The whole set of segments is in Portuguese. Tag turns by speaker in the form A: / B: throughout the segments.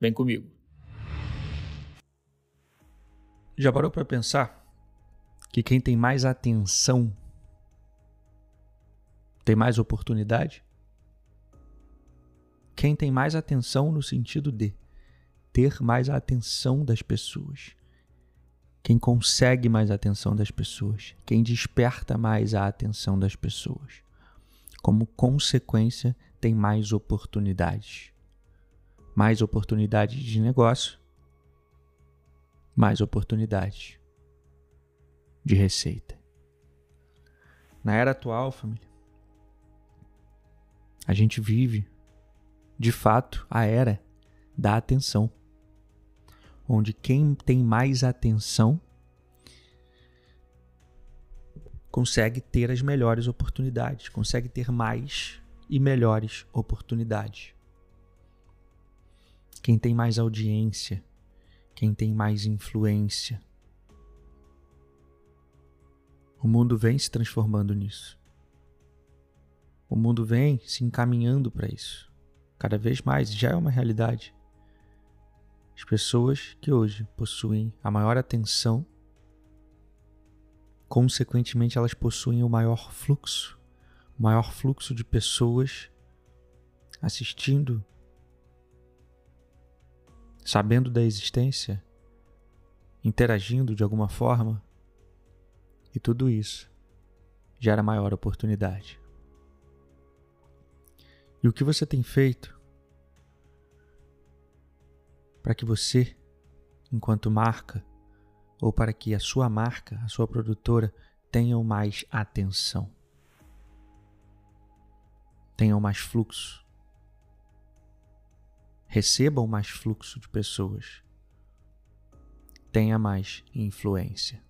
A: Vem comigo. Já parou para pensar que quem tem mais atenção tem mais oportunidade? Quem tem mais atenção no sentido de ter mais atenção das pessoas. Quem consegue mais atenção das pessoas. Quem desperta mais a atenção das pessoas. Como consequência, tem mais oportunidades. Mais oportunidades de negócio. Mais oportunidades de receita. Na era atual, família, a gente vive, de fato, a era da atenção. Onde quem tem mais atenção consegue ter as melhores oportunidades, consegue ter mais e melhores oportunidades. Quem tem mais audiência, quem tem mais influência, o mundo vem se transformando nisso. O mundo vem se encaminhando para isso. Cada vez mais, já é uma realidade. As pessoas que hoje possuem a maior atenção, consequentemente, elas possuem o maior fluxo, o maior fluxo de pessoas assistindo, sabendo da existência, interagindo de alguma forma e tudo isso gera maior oportunidade. E o que você tem feito para que você, enquanto marca, ou para que a sua marca, a sua produtora, tenham mais atenção, tenham mais fluxo, recebam mais fluxo de pessoas, tenha mais influência.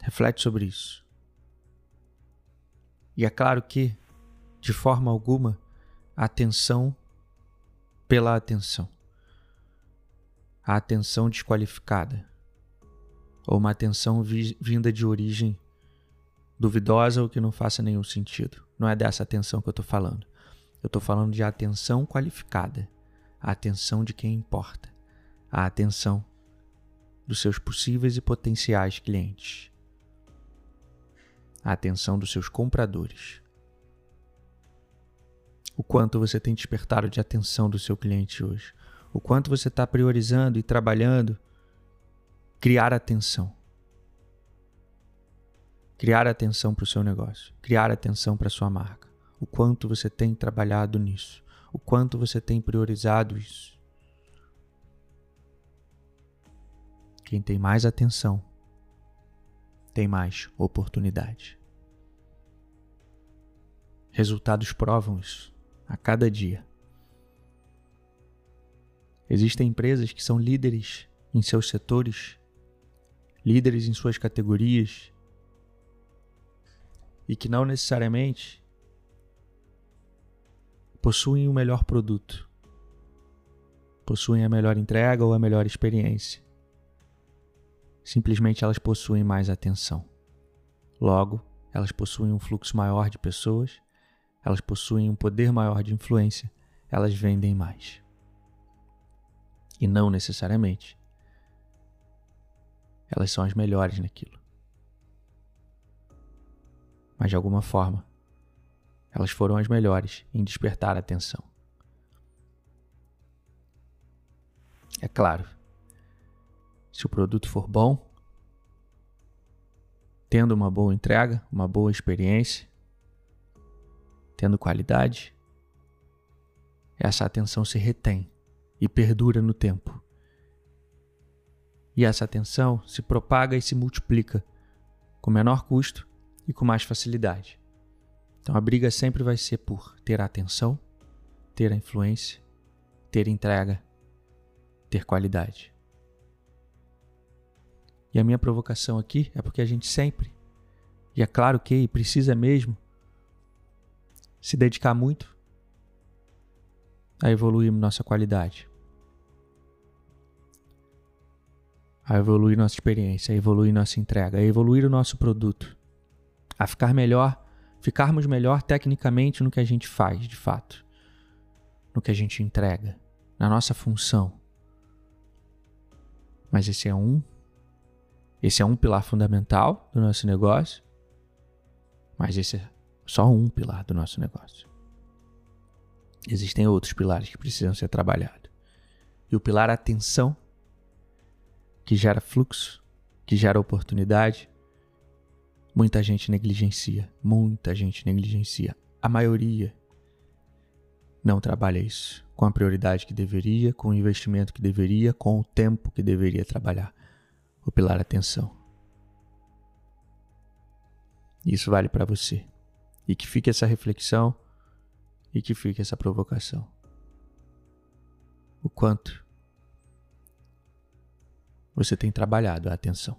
A: Reflete sobre isso. E é claro que, de forma alguma, atenção pela atenção. A atenção desqualificada. Ou uma atenção vi vinda de origem duvidosa ou que não faça nenhum sentido. Não é dessa atenção que eu estou falando. Eu estou falando de atenção qualificada. A atenção de quem importa. A atenção dos seus possíveis e potenciais clientes a atenção dos seus compradores. O quanto você tem despertado de atenção do seu cliente hoje. O quanto você está priorizando e trabalhando criar atenção. Criar atenção para o seu negócio. Criar atenção para a sua marca. O quanto você tem trabalhado nisso. O quanto você tem priorizado isso. Quem tem mais atenção tem mais oportunidade. Resultados provam isso a cada dia. Existem empresas que são líderes em seus setores, líderes em suas categorias, e que não necessariamente possuem o melhor produto, possuem a melhor entrega ou a melhor experiência. Simplesmente elas possuem mais atenção. Logo, elas possuem um fluxo maior de pessoas, elas possuem um poder maior de influência, elas vendem mais. E não necessariamente elas são as melhores naquilo. Mas de alguma forma, elas foram as melhores em despertar a atenção. É claro, se o produto for bom, tendo uma boa entrega, uma boa experiência, tendo qualidade, essa atenção se retém e perdura no tempo. E essa atenção se propaga e se multiplica com menor custo e com mais facilidade. Então a briga sempre vai ser por ter atenção, ter a influência ter entrega, ter qualidade. E a minha provocação aqui é porque a gente sempre, e é claro que precisa mesmo, se dedicar muito a evoluir nossa qualidade, a evoluir nossa experiência, a evoluir nossa entrega, a evoluir o nosso produto, a ficar melhor, ficarmos melhor tecnicamente no que a gente faz, de fato, no que a gente entrega, na nossa função. Mas esse é um esse é um pilar fundamental do nosso negócio, mas esse é só um pilar do nosso negócio. Existem outros pilares que precisam ser trabalhados. E o pilar atenção, que gera fluxo, que gera oportunidade, muita gente negligencia. Muita gente negligencia. A maioria não trabalha isso com a prioridade que deveria, com o investimento que deveria, com o tempo que deveria trabalhar o pilar atenção. Isso vale para você. E que fique essa reflexão e que fique essa provocação. O quanto você tem trabalhado a atenção.